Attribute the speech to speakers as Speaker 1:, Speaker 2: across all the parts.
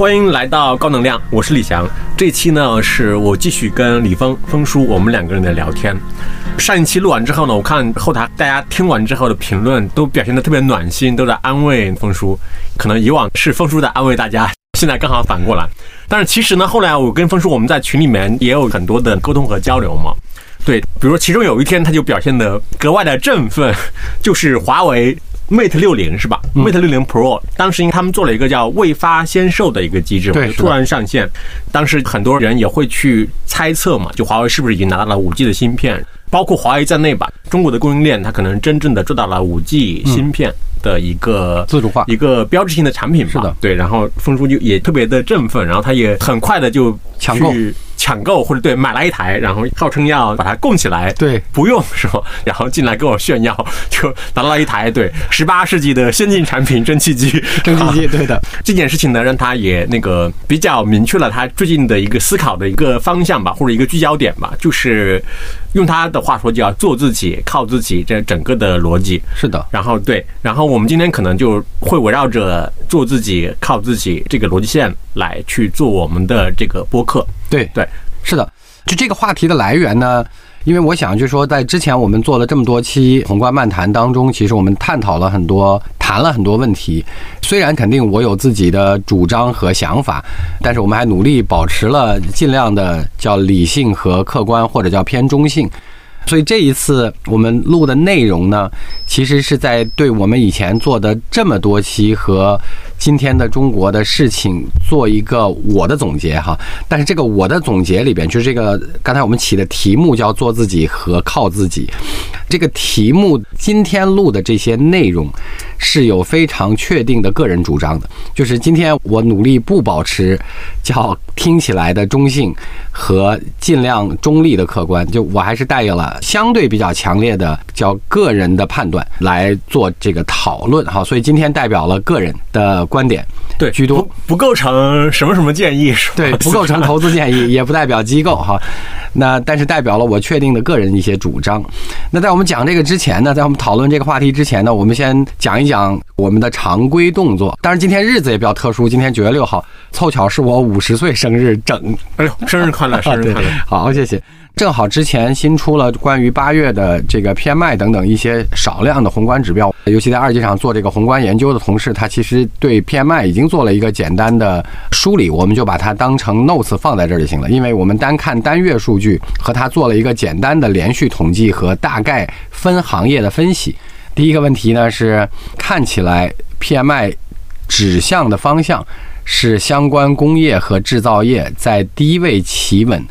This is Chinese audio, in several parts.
Speaker 1: 欢迎来到高能量，我是李翔。这期呢，是我继续跟李峰峰叔我们两个人的聊天。上一期录完之后呢，我看后台大家听完之后的评论都表现的特别暖心，都在安慰峰叔。可能以往是峰叔在安慰大家，现在刚好反过来。但是其实呢，后来我跟峰叔我们在群里面也有很多的沟通和交流嘛。对，比如其中有一天他就表现的格外的振奋，就是华为。Mate 六零是吧？Mate 六零 Pro 当时因为他们做了一个叫未发先售的一个机制，
Speaker 2: 对，
Speaker 1: 突然上线。当时很多人也会去猜测嘛，就华为是不是已经拿到了五 G 的芯片？包括华为在内吧，中国的供应链它可能真正的做到了五 G 芯片的一个
Speaker 2: 自主化、
Speaker 1: 一个标志性的产品吧。
Speaker 2: 是的，
Speaker 1: 对。然后峰叔就也特别的振奋，然后他也很快的就
Speaker 2: 抢购。
Speaker 1: 抢购或者对买来一台，然后号称要把它供起来，
Speaker 2: 对，
Speaker 1: 不用是吧？然后进来跟我炫耀，就拿到了一台对十八世纪的先进产品蒸汽机，
Speaker 2: 蒸汽机 对的
Speaker 1: 这件事情呢，让他也那个比较明确了他最近的一个思考的一个方向吧，或者一个聚焦点吧，就是用他的话说叫做自己靠自己这整个的逻辑
Speaker 2: 是的。
Speaker 1: 然后对，然后我们今天可能就会围绕着做自己靠自己这个逻辑线来去做我们的这个播客。
Speaker 2: 对
Speaker 1: 对，
Speaker 2: 是的，就这个话题的来源呢，因为我想就是说，在之前我们做了这么多期宏观漫谈当中，其实我们探讨了很多，谈了很多问题。虽然肯定我有自己的主张和想法，但是我们还努力保持了尽量的叫理性和客观，或者叫偏中性。所以这一次我们录的内容呢，其实是在对我们以前做的这么多期和。今天的中国的事情做一个我的总结哈，但是这个我的总结里边，就是这个刚才我们起的题目叫做自己和靠自己，这个题目今天录的这些内容是有非常确定的个人主张的，就是今天我努力不保持叫听起来的中性和尽量中立的客观，就我还是带有了相对比较强烈的叫个人的判断来做这个讨论哈，所以今天代表了个人的。观点
Speaker 1: 对
Speaker 2: 居多，
Speaker 1: 不构成什么什么建议是吧？
Speaker 2: 对，不构成投资建议，也不代表机构哈。那但是代表了我确定的个人一些主张。那在我们讲这个之前呢，在我们讨论这个话题之前呢，我们先讲一讲我们的常规动作。当然今天日子也比较特殊，今天九月六号，凑巧是我五十岁生日整。
Speaker 1: 哎呦，生日快乐，生日快乐！
Speaker 2: 好，谢谢。正好之前新出了关于八月的这个 PMI 等等一些少量的宏观指标，尤其在二级场做这个宏观研究的同事，他其实对 PMI 已经做了一个简单的梳理，我们就把它当成 notes 放在这儿就行了。因为我们单看单月数据，和他做了一个简单的连续统计和大概分行业的分析。第一个问题呢是，看起来 PMI 指向的方向是相关工业和制造业在低位企稳。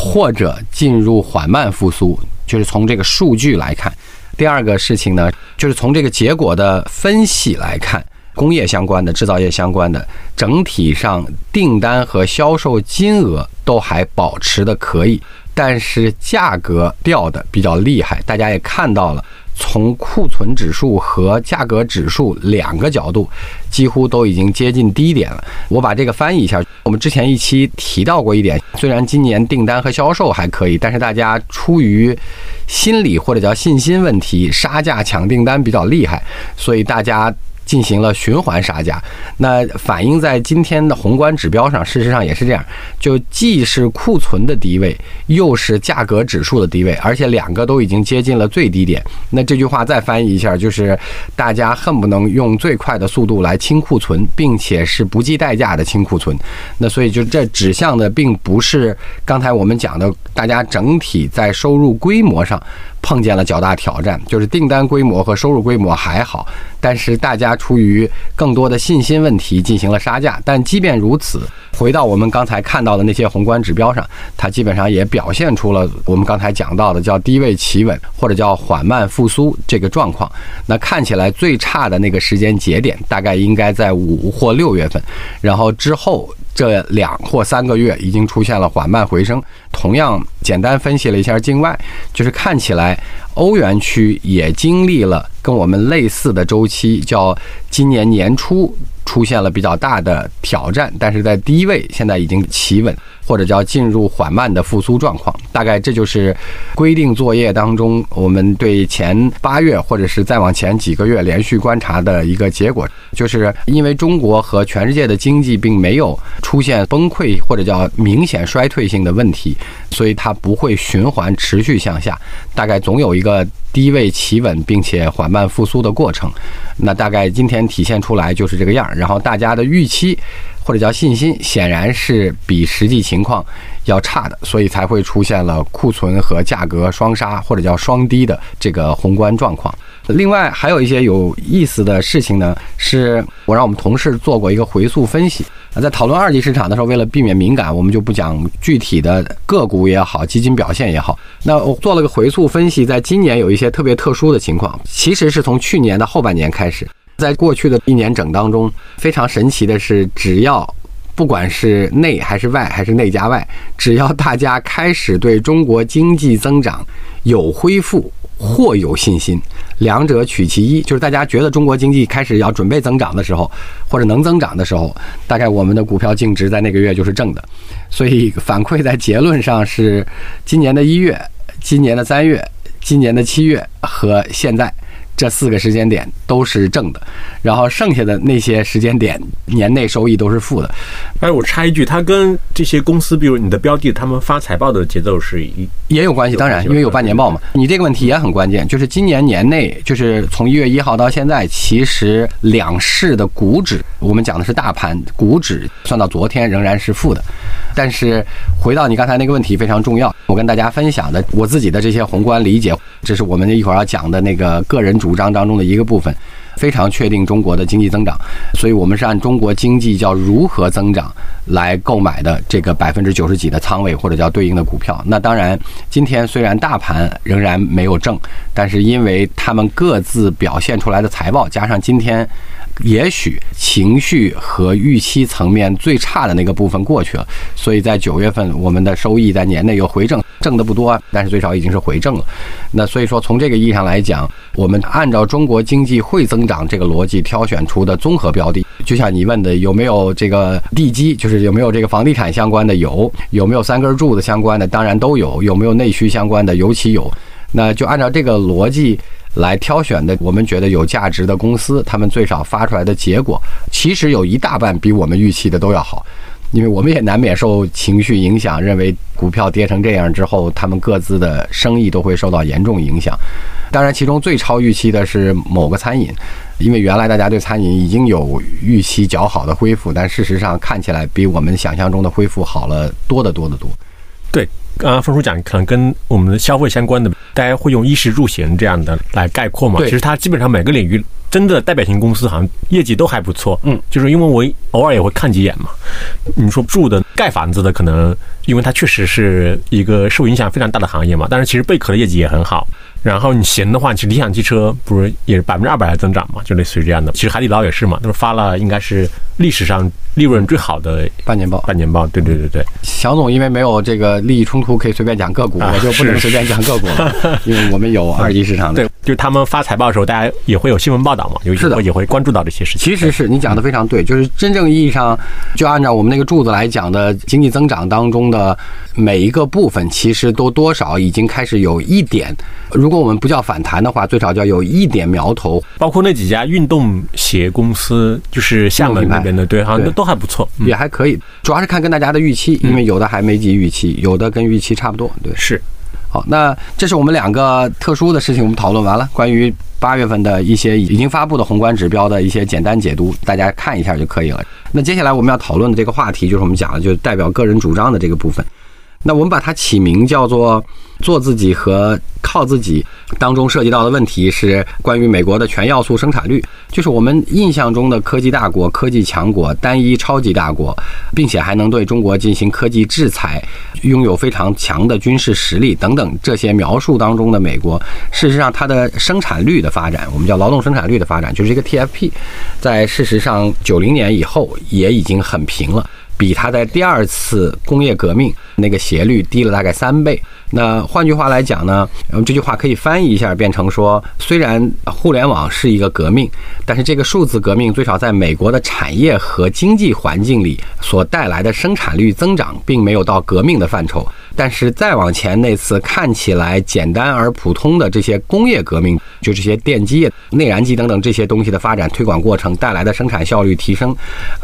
Speaker 2: 或者进入缓慢复苏，就是从这个数据来看。第二个事情呢，就是从这个结果的分析来看，工业相关的、制造业相关的，整体上订单和销售金额都还保持的可以，但是价格掉的比较厉害。大家也看到了。从库存指数和价格指数两个角度，几乎都已经接近低点了。我把这个翻译一下。我们之前一期提到过一点，虽然今年订单和销售还可以，但是大家出于心理或者叫信心问题，杀价抢订单比较厉害，所以大家。进行了循环杀价，那反映在今天的宏观指标上，事实上也是这样，就既是库存的低位，又是价格指数的低位，而且两个都已经接近了最低点。那这句话再翻译一下，就是大家恨不能用最快的速度来清库存，并且是不计代价的清库存。那所以就这指向的并不是刚才我们讲的，大家整体在收入规模上。碰见了较大挑战，就是订单规模和收入规模还好，但是大家出于更多的信心问题进行了杀价。但即便如此，回到我们刚才看到的那些宏观指标上，它基本上也表现出了我们刚才讲到的叫低位企稳或者叫缓慢复苏这个状况。那看起来最差的那个时间节点大概应该在五或六月份，然后之后。这两或三个月已经出现了缓慢回升。同样，简单分析了一下境外，就是看起来欧元区也经历了跟我们类似的周期，叫今年年初出现了比较大的挑战，但是在低位现在已经企稳。或者叫进入缓慢的复苏状况。大概这就是规定作业当中我们对前八月或者是再往前几个月连续观察的一个结果，就是因为中国和全世界的经济并没有出现崩溃或者叫明显衰退性的问题，所以它不会循环持续向下，大概总有一个低位企稳并且缓慢复苏的过程。那大概今天体现出来就是这个样儿，然后大家的预期或者叫信心显然是比实际情况要差的，所以才会出现了库存和价格双杀或者叫双低的这个宏观状况。另外还有一些有意思的事情呢，是我让我们同事做过一个回溯分析，啊在讨论二级市场的时候，为了避免敏感，我们就不讲具体的个股也好，基金表现也好。那我做了个回溯分析，在今年有一些特别特殊的情况，其实是从去年的后半年开始，在过去的一年整当中，非常神奇的是，只要不管是内还是外，还是内加外，只要大家开始对中国经济增长有恢复或有信心，两者取其一，就是大家觉得中国经济开始要准备增长的时候，或者能增长的时候，大概我们的股票净值在那个月就是正的。所以反馈在结论上是，今年的一月、今年的三月、今年的七月和现在。这四个时间点都是正的，然后剩下的那些时间点年内收益都是负的。
Speaker 1: 哎，我插一句，它跟这些公司，比如你的标的，他们发财报的节奏是一
Speaker 2: 也有关系，当然，因为有半年报嘛。你这个问题也很关键，就是今年年内，就是从一月一号到现在，其实两市的股指，我们讲的是大盘股指，算到昨天仍然是负的。但是回到你刚才那个问题非常重要，我跟大家分享的我自己的这些宏观理解，这是我们一会儿要讲的那个个人主五张当中的一个部分，非常确定中国的经济增长，所以我们是按中国经济叫如何增长来购买的这个百分之九十几的仓位或者叫对应的股票。那当然，今天虽然大盘仍然没有正，但是因为他们各自表现出来的财报，加上今天。也许情绪和预期层面最差的那个部分过去了，所以在九月份我们的收益在年内又回正，挣的不多，但是最少已经是回正了。那所以说从这个意义上来讲，我们按照中国经济会增长这个逻辑挑选出的综合标的，就像你问的有没有这个地基，就是有没有这个房地产相关的有，有没有三根柱子相关的，当然都有，有没有内需相关的尤其有。那就按照这个逻辑。来挑选的，我们觉得有价值的公司，他们最少发出来的结果，其实有一大半比我们预期的都要好，因为我们也难免受情绪影响，认为股票跌成这样之后，他们各自的生意都会受到严重影响。当然，其中最超预期的是某个餐饮，因为原来大家对餐饮已经有预期较好的恢复，但事实上看起来比我们想象中的恢复好了多得多得多。
Speaker 1: 对。刚刚峰叔讲，可能跟我们的消费相关的，大家会用衣食住行这样的来概括嘛？其实它基本上每个领域真的代表性公司，好像业绩都还不错。
Speaker 2: 嗯，
Speaker 1: 就是因为我偶尔也会看几眼嘛。你说住的、盖房子的，可能因为它确实是一个受影响非常大的行业嘛。但是其实贝壳的业绩也很好。然后你行的话，其实理想汽车不是也是百分之二百的增长嘛？就类似于这样的。其实海底捞也是嘛，都是发了应该是历史上利润最好的
Speaker 2: 半年报。
Speaker 1: 半年报，对对对对。
Speaker 2: 小总因为没有这个利益冲突，可以随便讲个股，我就不能随便讲个股了，因为我们有二级市场
Speaker 1: 的。对，就是他们发财报的时候，大家也会有新闻报道嘛，有
Speaker 2: 时候，
Speaker 1: 也会关注到这些事情。
Speaker 2: 其实是你讲的非常对，就是真正意义上，就按照我们那个柱子来讲的经济增长当中的每一个部分，其实都多少已经开始有一点，如果我们不叫反。弹的话，最少叫有一点苗头，
Speaker 1: 包括那几家运动鞋公司，就是厦门那边的，对，好像都都还不错，
Speaker 2: 也还可以。主要是看跟大家的预期，因为有的还没及预期，有的跟预期差不多。对，
Speaker 1: 是。
Speaker 2: 好，那这是我们两个特殊的事情，我们讨论完了。关于八月份的一些已经发布的宏观指标的一些简单解读，大家看一下就可以了。那接下来我们要讨论的这个话题，就是我们讲的，就是代表个人主张的这个部分。那我们把它起名叫做“做自己”和“靠自己”，当中涉及到的问题是关于美国的全要素生产率，就是我们印象中的科技大国、科技强国、单一超级大国，并且还能对中国进行科技制裁，拥有非常强的军事实力等等这些描述当中的美国，事实上它的生产率的发展，我们叫劳动生产率的发展，就是一个 TFP，在事实上九零年以后也已经很平了。比它在第二次工业革命那个斜率低了大概三倍。那换句话来讲呢，这句话可以翻译一下，变成说，虽然互联网是一个革命，但是这个数字革命最少在美国的产业和经济环境里所带来的生产率增长，并没有到革命的范畴。但是再往前那次看起来简单而普通的这些工业革命，就这些电机、内燃机等等这些东西的发展推广过程带来的生产效率提升，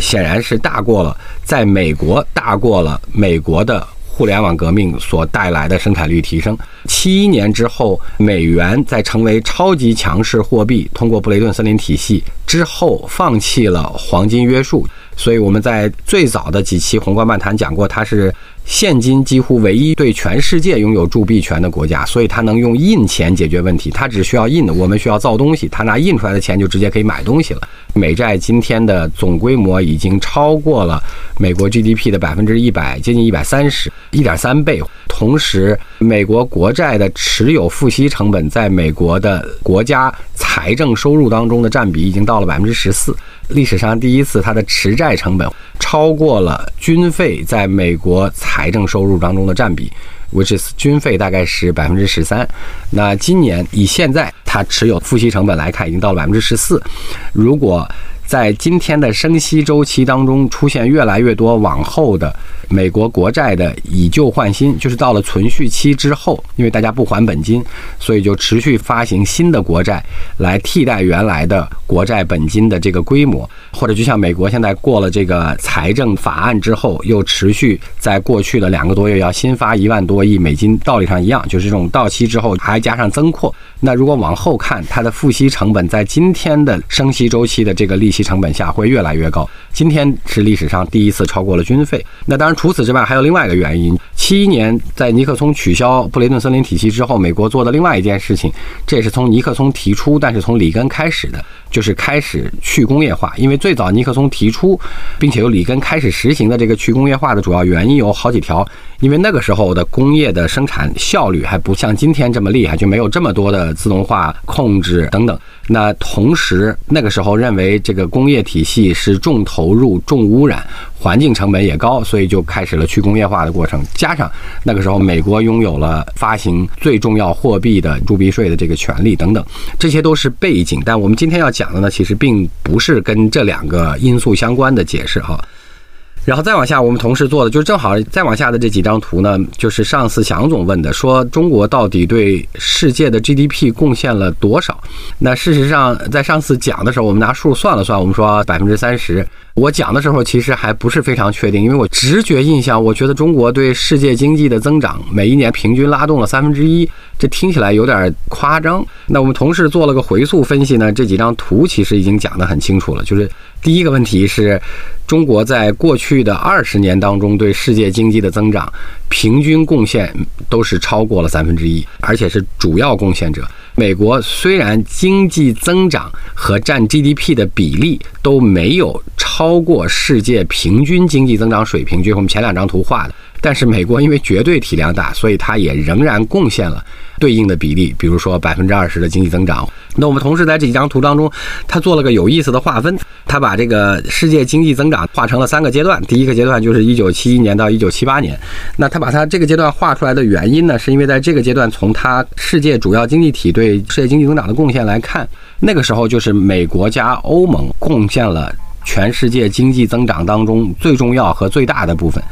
Speaker 2: 显然是大过了，在美国大过了美国的。互联网革命所带来的生产率提升。七一年之后，美元在成为超级强势货币，通过布雷顿森林体系之后，放弃了黄金约束。所以我们在最早的几期宏观漫谈讲过，它是。现今几乎唯一对全世界拥有铸币权的国家，所以它能用印钱解决问题。它只需要印的，我们需要造东西，它拿印出来的钱就直接可以买东西了。美债今天的总规模已经超过了美国 GDP 的百分之一百，接近一百三十一点三倍。同时，美国国债的持有付息成本在美国的国家财政收入当中的占比已经到了百分之十四。历史上第一次，它的持债成本超过了军费在美国财政收入当中的占比，which is 军费大概是百分之十三。那今年以现在它持有付息成本来看，已经到了百分之十四。如果在今天的升息周期当中，出现越来越多往后的美国国债的以旧换新，就是到了存续期之后，因为大家不还本金，所以就持续发行新的国债来替代原来的国债本金的这个规模，或者就像美国现在过了这个财政法案之后，又持续在过去的两个多月要新发一万多亿美金，道理上一样，就是这种到期之后还加上增扩。那如果往后看，它的付息成本在今天的升息周期的这个利其成本下会越来越高。今天是历史上第一次超过了军费。那当然，除此之外还有另外一个原因：七一年在尼克松取消布雷顿森林体系之后，美国做的另外一件事情，这也是从尼克松提出，但是从里根开始的，就是开始去工业化。因为最早尼克松提出，并且由里根开始实行的这个去工业化的主要原因有好几条。因为那个时候的工业的生产效率还不像今天这么厉害，就没有这么多的自动化控制等等。那同时，那个时候认为这个工业体系是重投入、重污染，环境成本也高，所以就开始了去工业化的过程。加上那个时候美国拥有了发行最重要货币的铸币税的这个权利等等，这些都是背景。但我们今天要讲讲的呢，其实并不是跟这两个因素相关的解释哈。然后再往下，我们同时做的就是正好再往下的这几张图呢，就是上次翔总问的，说中国到底对世界的 GDP 贡献了多少？那事实上，在上次讲的时候，我们拿数算了算，我们说百分之三十。我讲的时候其实还不是非常确定，因为我直觉印象，我觉得中国对世界经济的增长每一年平均拉动了三分之一，这听起来有点夸张。那我们同事做了个回溯分析呢，这几张图其实已经讲得很清楚了，就是第一个问题是。中国在过去的二十年当中对世界经济的增长平均贡献都是超过了三分之一，而且是主要贡献者。美国虽然经济增长和占 GDP 的比例都没有超过世界平均经济增长水平，就是我们前两张图画的。但是美国因为绝对体量大，所以它也仍然贡献了对应的比例，比如说百分之二十的经济增长。那我们同时在这几张图当中，他做了个有意思的划分，他把这个世界经济增长划成了三个阶段。第一个阶段就是一九七一年到一九七八年。那他把它这个阶段画出来的原因呢，是因为在这个阶段，从它世界主要经济体对世界经济增长的贡献来看，那个时候就是美国加欧盟贡献了。全世界经济增长当中最重要和最大的部分，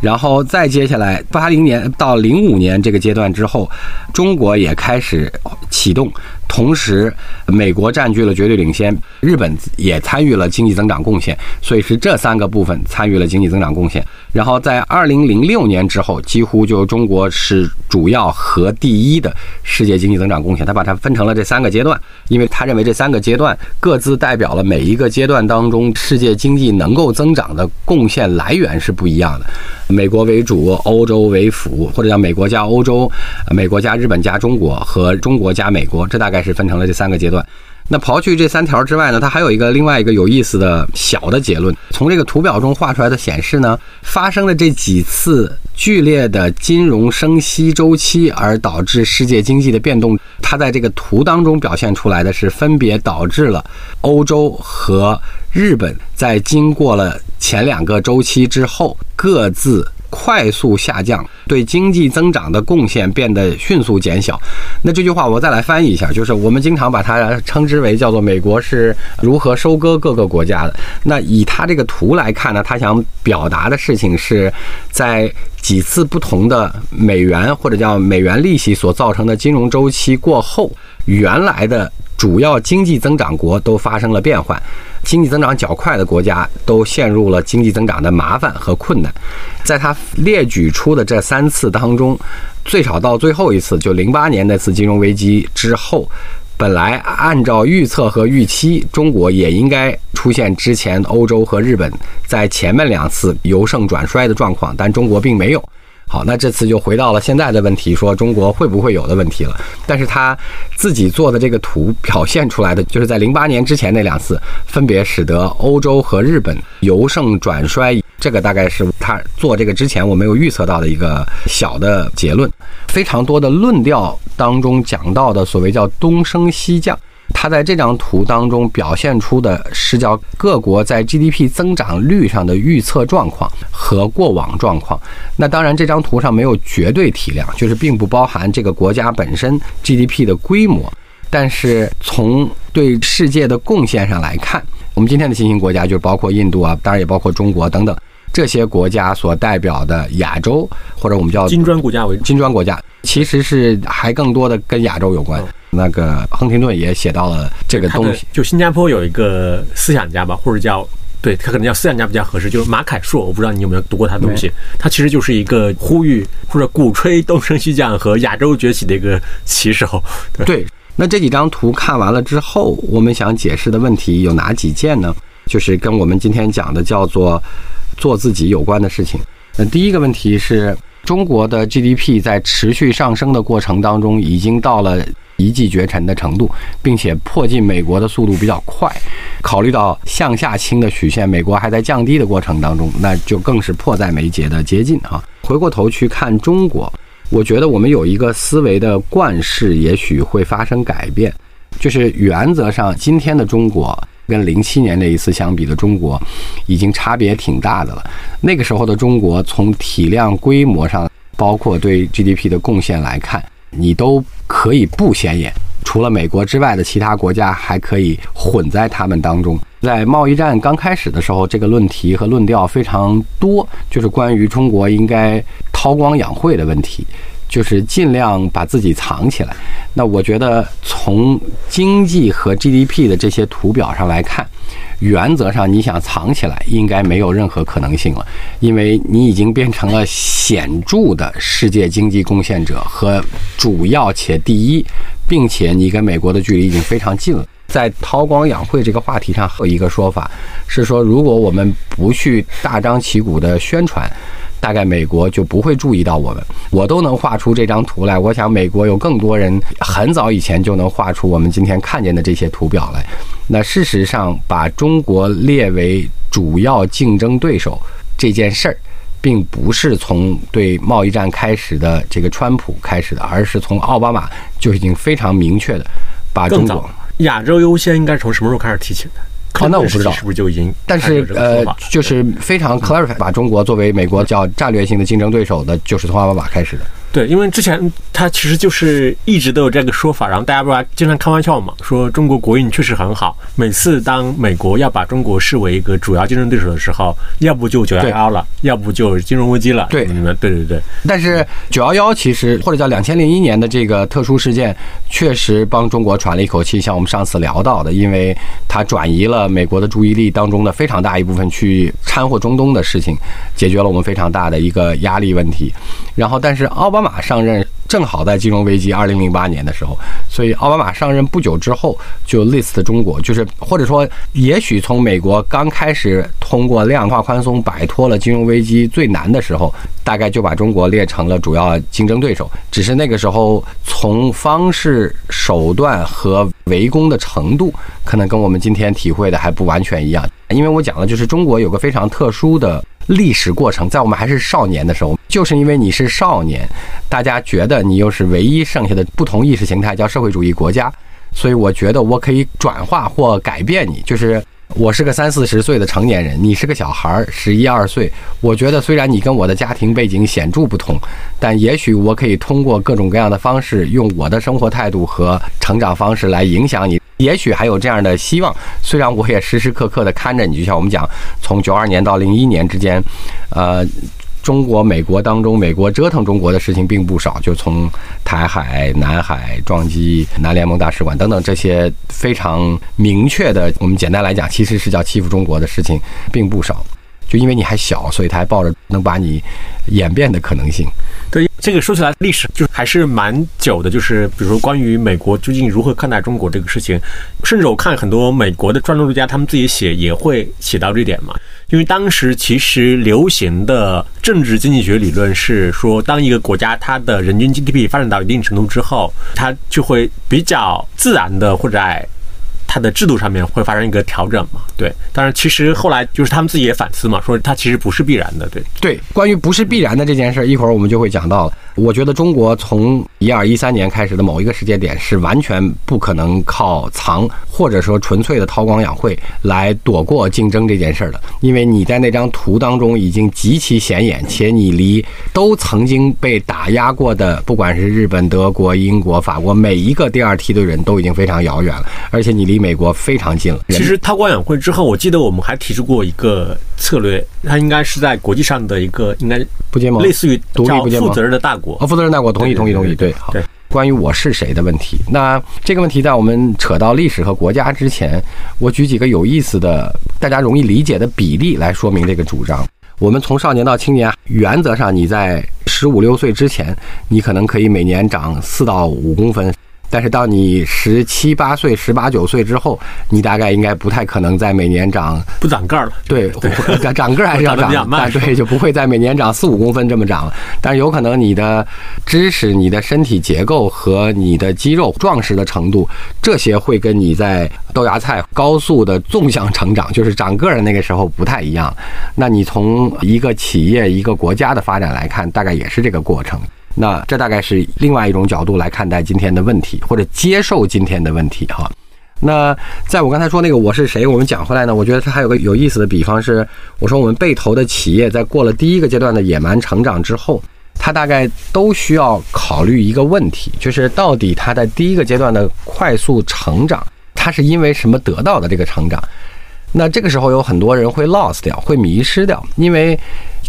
Speaker 2: 然后再接下来八零年到零五年这个阶段之后，中国也开始启动。同时，美国占据了绝对领先，日本也参与了经济增长贡献，所以是这三个部分参与了经济增长贡献。然后在二零零六年之后，几乎就中国是主要和第一的世界经济增长贡献。他把它分成了这三个阶段，因为他认为这三个阶段各自代表了每一个阶段当中世界经济能够增长的贡献来源是不一样的。美国为主，欧洲为辅，或者叫美国加欧洲，美国加日本加中国和中国加美国，这大概。是分成了这三个阶段。那刨去这三条之外呢，它还有一个另外一个有意思的小的结论。从这个图表中画出来的显示呢，发生的这几次剧烈的金融升息周期而导致世界经济的变动，它在这个图当中表现出来的是分别导致了欧洲和日本在经过了前两个周期之后各自。快速下降，对经济增长的贡献变得迅速减小。那这句话我再来翻译一下，就是我们经常把它称之为叫做美国是如何收割各个国家的。那以它这个图来看呢，它想表达的事情是在几次不同的美元或者叫美元利息所造成的金融周期过后，原来的。主要经济增长国都发生了变换，经济增长较快的国家都陷入了经济增长的麻烦和困难。在他列举出的这三次当中，最少到最后一次，就零八年那次金融危机之后，本来按照预测和预期，中国也应该出现之前欧洲和日本在前面两次由盛转衰的状况，但中国并没有。好，那这次就回到了现在的问题，说中国会不会有的问题了。但是他自己做的这个图表现出来的，就是在零八年之前那两次，分别使得欧洲和日本由盛转衰。这个大概是他做这个之前我没有预测到的一个小的结论。非常多的论调当中讲到的所谓叫东升西降。它在这张图当中表现出的是叫各国在 GDP 增长率上的预测状况和过往状况。那当然，这张图上没有绝对体量，就是并不包含这个国家本身 GDP 的规模。但是从对世界的贡献上来看，我们今天的新兴国家就是包括印度啊，当然也包括中国等等这些国家所代表的亚洲，或者我们叫
Speaker 1: 金砖国家为
Speaker 2: 金砖国家，其实是还更多的跟亚洲有关。那个亨廷顿也写到了这个东西，
Speaker 1: 就新加坡有一个思想家吧，或者叫对他可能叫思想家比较合适，就是马凯硕，我不知道你有没有读过他的东西，他其实就是一个呼吁或者鼓吹东升西降和亚洲崛起的一个旗手。
Speaker 2: 对，那这几张图看完了之后，我们想解释的问题有哪几件呢？就是跟我们今天讲的叫做做自己有关的事情。那第一个问题是中国的 GDP 在持续上升的过程当中，已经到了。一骑绝尘的程度，并且迫近美国的速度比较快。考虑到向下倾的曲线，美国还在降低的过程当中，那就更是迫在眉睫的接近啊。回过头去看中国，我觉得我们有一个思维的惯势，也许会发生改变。就是原则上，今天的中国跟零七年那一次相比的中国，已经差别挺大的了。那个时候的中国，从体量规模上，包括对 GDP 的贡献来看。你都可以不显眼，除了美国之外的其他国家还可以混在他们当中。在贸易战刚开始的时候，这个论题和论调非常多，就是关于中国应该韬光养晦的问题，就是尽量把自己藏起来。那我觉得从经济和 GDP 的这些图表上来看。原则上，你想藏起来，应该没有任何可能性了，因为你已经变成了显著的世界经济贡献者和主要且第一，并且你跟美国的距离已经非常近了。在韬光养晦这个话题上，还有一个说法是说，如果我们不去大张旗鼓的宣传。大概美国就不会注意到我们，我都能画出这张图来。我想美国有更多人很早以前就能画出我们今天看见的这些图表来。那事实上，把中国列为主要竞争对手这件事儿，并不是从对贸易战开始的这个川普开始的，而是从奥巴马就已经非常明确的把中国
Speaker 1: 亚洲优先应该从什么时候开始提起的？
Speaker 2: 哦，那我不知道
Speaker 1: 是不是就已经，
Speaker 2: 但是呃，就是非常 clarify 把中国作为美国叫战略性的竞争对手的，就是从奥巴马开始的。
Speaker 1: 对，因为之前他其实就是一直都有这个说法，然后大家不是经常开玩笑嘛，说中国国运确实很好。每次当美国要把中国视为一个主要竞争对手的时候，要不就九幺幺了，要不就金融危机了。
Speaker 2: 对，
Speaker 1: 你们对对对。
Speaker 2: 但是九幺幺其实或者叫两千零一年的这个特殊事件，确实帮中国喘了一口气。像我们上次聊到的，因为它转移了美国的注意力当中的非常大一部分去掺和中东的事情，解决了我们非常大的一个压力问题。然后，但是奥巴奥奥巴马上任正好在金融危机二零零八年的时候，所以奥巴马上任不久之后就 list 中国，就是或者说，也许从美国刚开始通过量化宽松摆脱了金融危机最难的时候，大概就把中国列成了主要竞争对手。只是那个时候从方式、手段和围攻的程度，可能跟我们今天体会的还不完全一样。因为我讲的，就是中国有个非常特殊的。历史过程，在我们还是少年的时候，就是因为你是少年，大家觉得你又是唯一剩下的不同意识形态，叫社会主义国家，所以我觉得我可以转化或改变你。就是我是个三四十岁的成年人，你是个小孩儿，十一二岁。我觉得虽然你跟我的家庭背景显著不同，但也许我可以通过各种各样的方式，用我的生活态度和成长方式来影响你。也许还有这样的希望。虽然我也时时刻刻的看着你，就像我们讲，从九二年到零一年之间，呃。中国、美国当中，美国折腾中国的事情并不少，就从台海、南海撞击南联盟大使馆等等这些非常明确的，我们简单来讲，其实是叫欺负中国的事情，并不少。就因为你还小，所以他还抱着能把你演变的可能性。
Speaker 1: 对，这个说起来历史就还是蛮久的。就是比如说关于美国究竟如何看待中国这个事情，甚至我看很多美国的专栏作家他们自己写也会写到这点嘛。因为当时其实流行的政治经济学理论是说，当一个国家它的人均 GDP 发展到一定程度之后，它就会比较自然的或者在。它的制度上面会发生一个调整嘛？对，当然，其实后来就是他们自己也反思嘛，说它其实不是必然的。对，
Speaker 2: 对，关于不是必然的这件事儿，一会儿我们就会讲到。我觉得中国从一二一三年开始的某一个时间点是完全不可能靠藏或者说纯粹的韬光养晦来躲过竞争这件事儿的，因为你在那张图当中已经极其显眼，且你离都曾经被打压过的，不管是日本、德国、英国、法国每一个第二梯队人都已经非常遥远了，而且你离美国非常近了。
Speaker 1: 其实韬光养晦之后，我记得我们还提出过一个策略，它应该是在国际上的一个应该
Speaker 2: 不结盟，
Speaker 1: 类似于
Speaker 2: 独立不结盟，
Speaker 1: 负责任的大国。
Speaker 2: 哦，负责任大国，同意，同意，同意。对，好。关于我是谁的问题，那这个问题在我们扯到历史和国家之前，我举几个有意思的、大家容易理解的比例来说明这个主张。我们从少年到青年，原则上你在十五六岁之前，你可能可以每年长四到五公分。但是到你十七八岁、十八九岁之后，你大概应该不太可能在每年长
Speaker 1: 不长个儿了。
Speaker 2: 对，长 长个儿还是要长，但对，就不会在每年长四五公分这么长了。但是有可能你的知识、你的身体结构和你的肌肉壮实的程度，这些会跟你在豆芽菜高速的纵向成长，就是长个儿的那个时候不太一样。那你从一个企业、一个国家的发展来看，大概也是这个过程。那这大概是另外一种角度来看待今天的问题，或者接受今天的问题哈。那在我刚才说那个我是谁，我们讲回来呢？我觉得它还有个有意思的比方是，我说我们被投的企业在过了第一个阶段的野蛮成长之后，它大概都需要考虑一个问题，就是到底它在第一个阶段的快速成长，它是因为什么得到的这个成长？那这个时候有很多人会 lost 掉，会迷失掉，因为。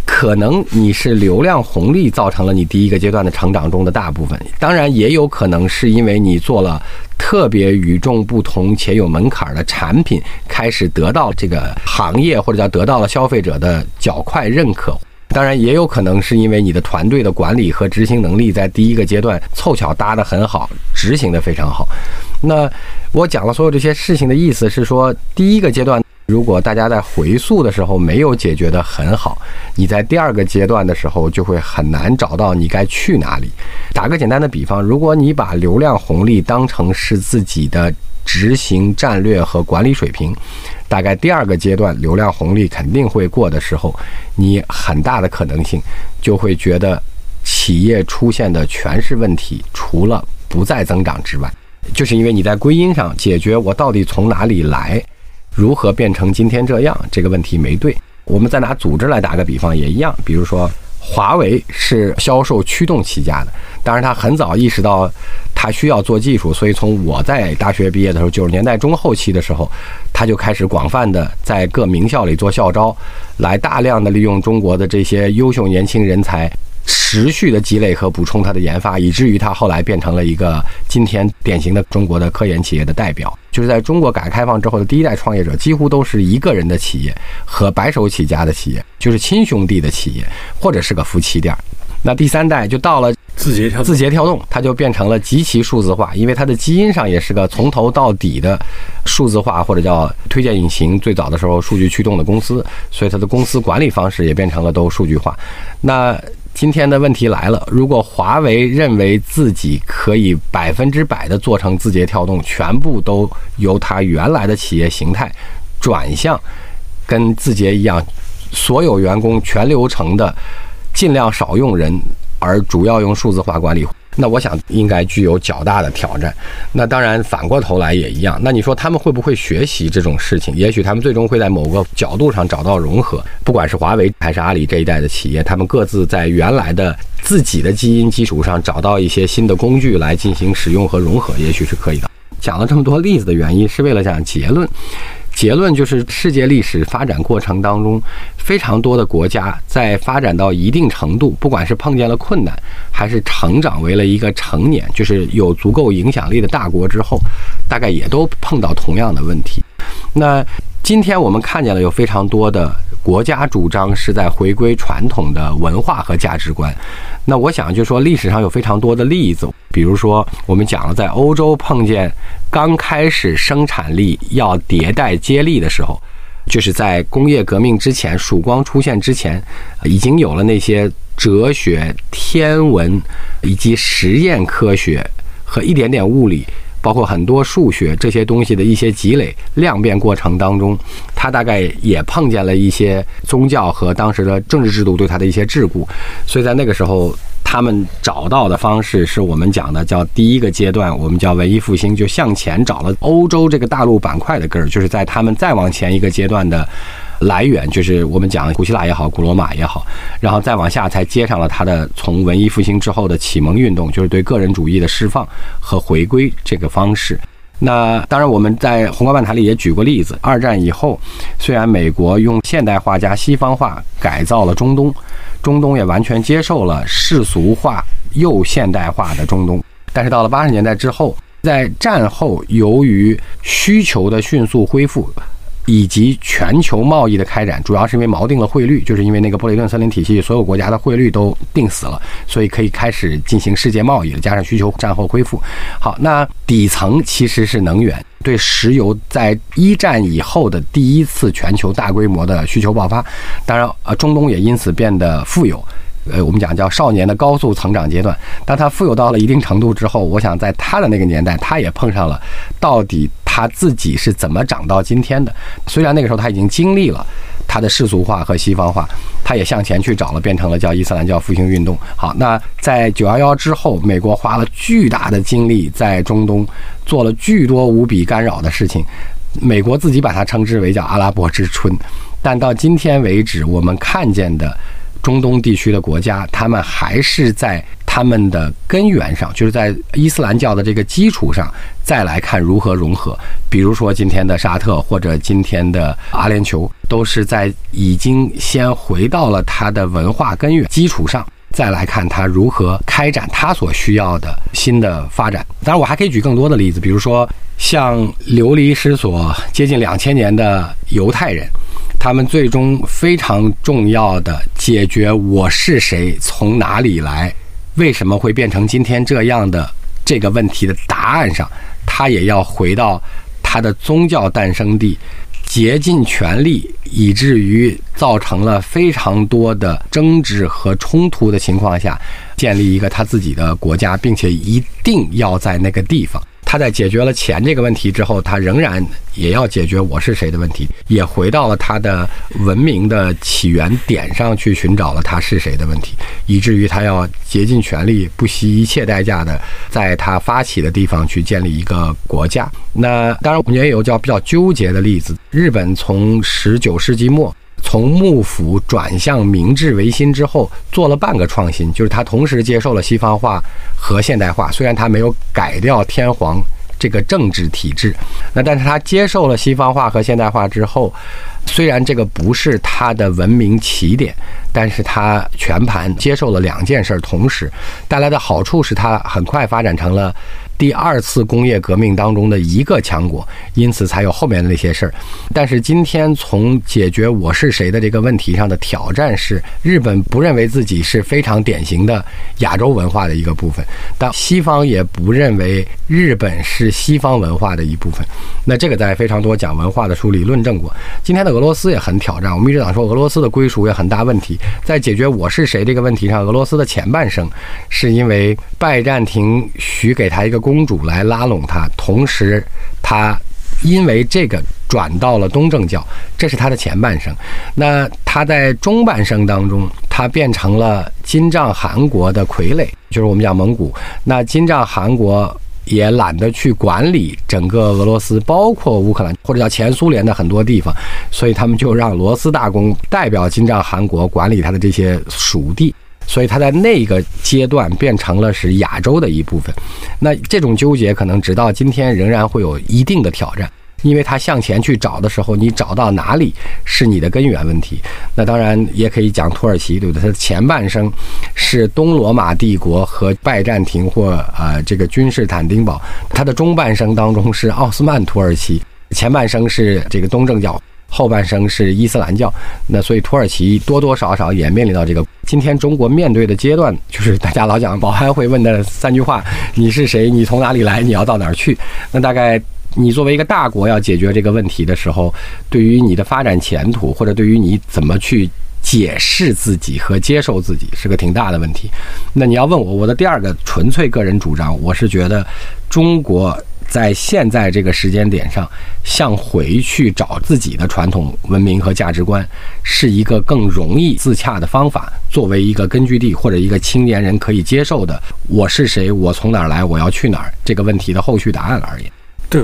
Speaker 2: 可能你是流量红利造成了你第一个阶段的成长中的大部分，当然也有可能是因为你做了特别与众不同且有门槛的产品，开始得到这个行业或者叫得到了消费者的较快认可。当然也有可能是因为你的团队的管理和执行能力在第一个阶段凑巧搭得很好，执行的非常好。那我讲了所有这些事情的意思是说，第一个阶段。如果大家在回溯的时候没有解决得很好，你在第二个阶段的时候就会很难找到你该去哪里。打个简单的比方，如果你把流量红利当成是自己的执行战略和管理水平，大概第二个阶段流量红利肯定会过的时候，你很大的可能性就会觉得企业出现的全是问题，除了不再增长之外，就是因为你在归因上解决我到底从哪里来。如何变成今天这样？这个问题没对。我们再拿组织来打个比方，也一样。比如说，华为是销售驱动起家的，当然他很早意识到他需要做技术，所以从我在大学毕业的时候，九十年代中后期的时候，他就开始广泛的在各名校里做校招，来大量的利用中国的这些优秀年轻人才。持续的积累和补充它的研发，以至于它后来变成了一个今天典型的中国的科研企业的代表。就是在中国改革开放之后的第一代创业者，几乎都是一个人的企业和白手起家的企业，就是亲兄弟的企业，或者是个夫妻店。那第三代就到了
Speaker 1: 字节跳
Speaker 2: 字节跳动，它就变成了极其数字化，因为它的基因上也是个从头到底的数字化，或者叫推荐引擎。最早的时候数据驱动的公司，所以它的公司管理方式也变成了都数据化。那今天的问题来了：如果华为认为自己可以百分之百的做成字节跳动，全部都由它原来的企业形态转向跟字节一样，所有员工全流程的尽量少用人，而主要用数字化管理，那我想应该具有较大的挑战。那当然反过头来也一样。那你说他们会不会学习这种事情？也许他们最终会在某个角度上找到融合。不管是华为还是阿里这一代的企业，他们各自在原来的自己的基因基础上找到一些新的工具来进行使用和融合，也许是可以的。讲了这么多例子的原因，是为了讲结论。结论就是世界历史发展过程当中，非常多的国家在发展到一定程度，不管是碰见了困难，还是成长为了一个成年，就是有足够影响力的大国之后，大概也都碰到同样的问题。那今天我们看见了有非常多的国家主张是在回归传统的文化和价值观。那我想就说历史上有非常多的例子，比如说我们讲了在欧洲碰见刚开始生产力要迭代接力的时候，就是在工业革命之前、曙光出现之前，已经有了那些哲学、天文以及实验科学和一点点物理。包括很多数学这些东西的一些积累量变过程当中，他大概也碰见了一些宗教和当时的政治制度对他的一些桎梏，所以在那个时候，他们找到的方式是我们讲的叫第一个阶段，我们叫文艺复兴，就向前找了欧洲这个大陆板块的根儿，就是在他们再往前一个阶段的。来源就是我们讲古希腊也好，古罗马也好，然后再往下才接上了他的从文艺复兴之后的启蒙运动，就是对个人主义的释放和回归这个方式。那当然，我们在宏观论坛里也举过例子。二战以后，虽然美国用现代化加西方化改造了中东，中东也完全接受了世俗化又现代化的中东，但是到了八十年代之后，在战后由于需求的迅速恢复。以及全球贸易的开展，主要是因为锚定了汇率，就是因为那个布雷顿森林体系，所有国家的汇率都定死了，所以可以开始进行世界贸易了。加上需求战后恢复，好，那底层其实是能源，对石油在一战以后的第一次全球大规模的需求爆发，当然，呃，中东也因此变得富有。呃，我们讲叫少年的高速成长阶段。当他富有到了一定程度之后，我想在他的那个年代，他也碰上了到底他自己是怎么长到今天的。虽然那个时候他已经经历了他的世俗化和西方化，他也向前去找了，变成了叫伊斯兰教复兴运动。好，那在九幺幺之后，美国花了巨大的精力在中东做了巨多无比干扰的事情，美国自己把它称之为叫阿拉伯之春。但到今天为止，我们看见的。中东地区的国家，他们还是在他们的根源上，就是在伊斯兰教的这个基础上，再来看如何融合。比如说今天的沙特或者今天的阿联酋，都是在已经先回到了它的文化根源基础上，再来看它如何开展它所需要的新的发展。当然，我还可以举更多的例子，比如说像流离失所接近两千年的犹太人。他们最终非常重要的解决我是谁、从哪里来、为什么会变成今天这样的这个问题的答案上，他也要回到他的宗教诞生地，竭尽全力，以至于造成了非常多的争执和冲突的情况下，建立一个他自己的国家，并且一定要在那个地方。他在解决了钱这个问题之后，他仍然也要解决我是谁的问题，也回到了他的文明的起源点上去寻找了他是谁的问题，以至于他要竭尽全力、不惜一切代价的在他发起的地方去建立一个国家。那当然，我们也有叫比较纠结的例子，日本从十九世纪末。从幕府转向明治维新之后，做了半个创新，就是他同时接受了西方化和现代化。虽然他没有改掉天皇这个政治体制，那但是他接受了西方化和现代化之后，虽然这个不是他的文明起点，但是他全盘接受了两件事，同时带来的好处是他很快发展成了。第二次工业革命当中的一个强国，因此才有后面的那些事儿。但是今天从解决我是谁的这个问题上的挑战是，日本不认为自己是非常典型的亚洲文化的一个部分，但西方也不认为日本是西方文化的一部分。那这个在非常多讲文化的书里论证过。今天的俄罗斯也很挑战。我们一直讲说俄罗斯的归属也很大问题，在解决我是谁这个问题上，俄罗斯的前半生是因为拜占庭许给他一个公。公主来拉拢他，同时他因为这个转到了东正教，这是他的前半生。那他在中半生当中，他变成了。金帐汗国的傀儡，就是我们讲蒙古。那金帐汗国也懒得去管理整个俄罗斯，包括乌克兰或者叫前苏联的很多地方，所以他们就让罗斯大公代表金帐汗国管理他的这些属地。所以他在那个阶段变成了是亚洲的一部分。那这种纠结可能直到今天仍然会有一定的挑战。因为他向前去找的时候，你找到哪里是你的根源问题？那当然也可以讲土耳其，对不对？它的前半生是东罗马帝国和拜占庭或呃这个君士坦丁堡，它的中半生当中是奥斯曼土耳其，前半生是这个东正教，后半生是伊斯兰教。那所以土耳其多多少少也面临到这个今天中国面对的阶段，就是大家老讲保安会问的三句话：你是谁？你从哪里来？你要到哪儿去？那大概。你作为一个大国要解决这个问题的时候，对于你的发展前途，或者对于你怎么去解释自己和接受自己，是个挺大的问题。那你要问我，我的第二个纯粹个人主张，我是觉得中国在现在这个时间点上，向回去找自己的传统文明和价值观，是一个更容易自洽的方法。作为一个根据地或者一个青年人可以接受的，我是谁，我从哪儿来，我要去哪儿这个问题的后续答案而言，
Speaker 1: 对。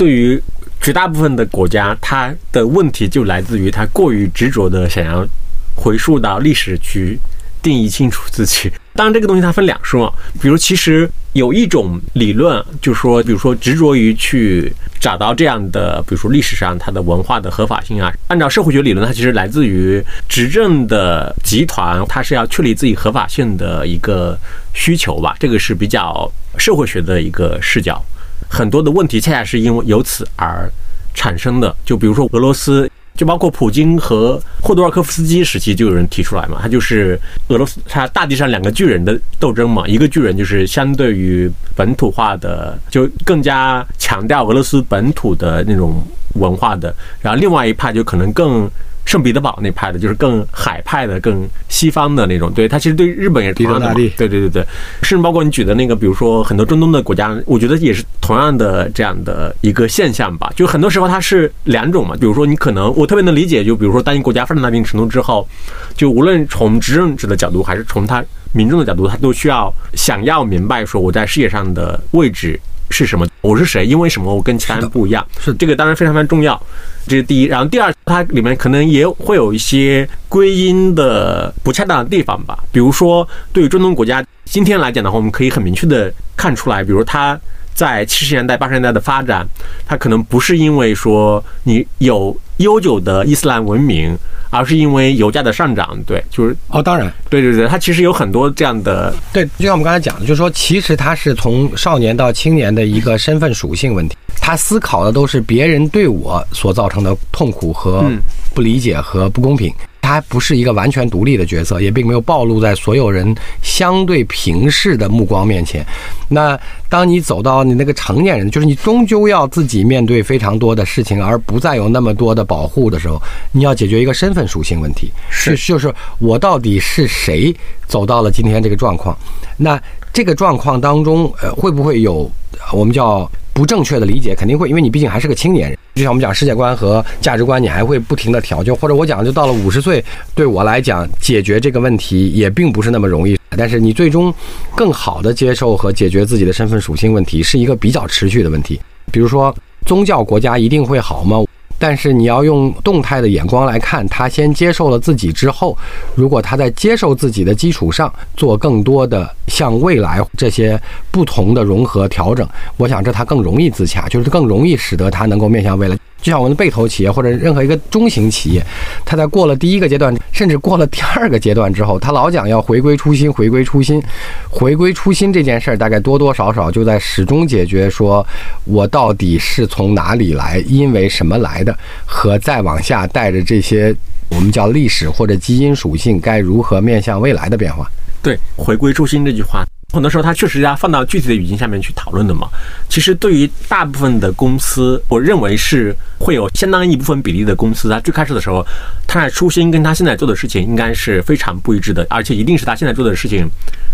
Speaker 1: 对于绝大部分的国家，它的问题就来自于它过于执着的想要回溯到历史去定义清楚自己。当然，这个东西它分两说，比如其实有一种理论，就说，比如说执着于去找到这样的，比如说历史上它的文化的合法性啊。按照社会学理论，它其实来自于执政的集团，它是要确立自己合法性的一个需求吧。这个是比较社会学的一个视角。很多的问题恰恰是因为由此而产生的，就比如说俄罗斯，就包括普京和霍多尔科夫斯基时期就有人提出来嘛，他就是俄罗斯，他大地上两个巨人的斗争嘛，一个巨人就是相对于本土化的，就更加强调俄罗斯本土的那种文化的，然后另外一派就可能更。圣彼得堡那派的，就是更海派的、更西方的那种。对他其实对日本也是同样的。对对对对，甚至包括你举的那个，比如说很多中东的国家，我觉得也是同样的这样的一个现象吧。就很多时候它是两种嘛。比如说你可能我特别能理解，就比如说当一个国家发展到一定程度之后，就无论从执政者的角度，还是从他民众的角度，他都需要想要明白说我在世界上的位置。是什么？我是谁？因为什么？我跟其他人不一样。是这个当然非常非常重要，这是第一。然后第二，它里面可能也会有一些归因的不恰当的地方吧。比如说，对于中东国家今天来讲的话，我们可以很明确的看出来，比如它在七十年代、八十年代的发展，它可能不是因为说你有悠久的伊斯兰文明。而是因为油价的上涨，对，就是
Speaker 2: 哦，当然，
Speaker 1: 对对对，它其实有很多这样的，
Speaker 2: 对，就像我们刚才讲的，就是说，其实它是从少年到青年的一个身份属性问题，他思考的都是别人对我所造成的痛苦和不理解和不公平。他不是一个完全独立的角色，也并没有暴露在所有人相对平视的目光面前。那当你走到你那个成年人，就是你终究要自己面对非常多的事情，而不再有那么多的保护的时候，你要解决一个身份属性问题。
Speaker 1: 是，
Speaker 2: 就是我到底是谁走到了今天这个状况？那这个状况当中，呃，会不会有我们叫？不正确的理解肯定会，因为你毕竟还是个青年人。就像我们讲世界观和价值观，你还会不停的调教。或者我讲，就到了五十岁，对我来讲，解决这个问题也并不是那么容易。但是你最终更好的接受和解决自己的身份属性问题，是一个比较持续的问题。比如说，宗教国家一定会好吗？但是你要用动态的眼光来看，他先接受了自己之后，如果他在接受自己的基础上做更多的向未来这些不同的融合调整，我想这他更容易自洽，就是更容易使得他能够面向未来。就像我们的被投企业或者任何一个中型企业，它在过了第一个阶段，甚至过了第二个阶段之后，他老讲要回归初心，回归初心，回归初心这件事儿，大概多多少少就在始终解决说，我到底是从哪里来，因为什么来的，和再往下带着这些我们叫历史或者基因属性该如何面向未来的变化。
Speaker 1: 对，回归初心这句话。很多时候，它确实要放到具体的语境下面去讨论的嘛。其实，对于大部分的公司，我认为是会有相当一部分比例的公司，它最开始的时候，他的初心跟他现在做的事情应该是非常不一致的，而且一定是他现在做的事情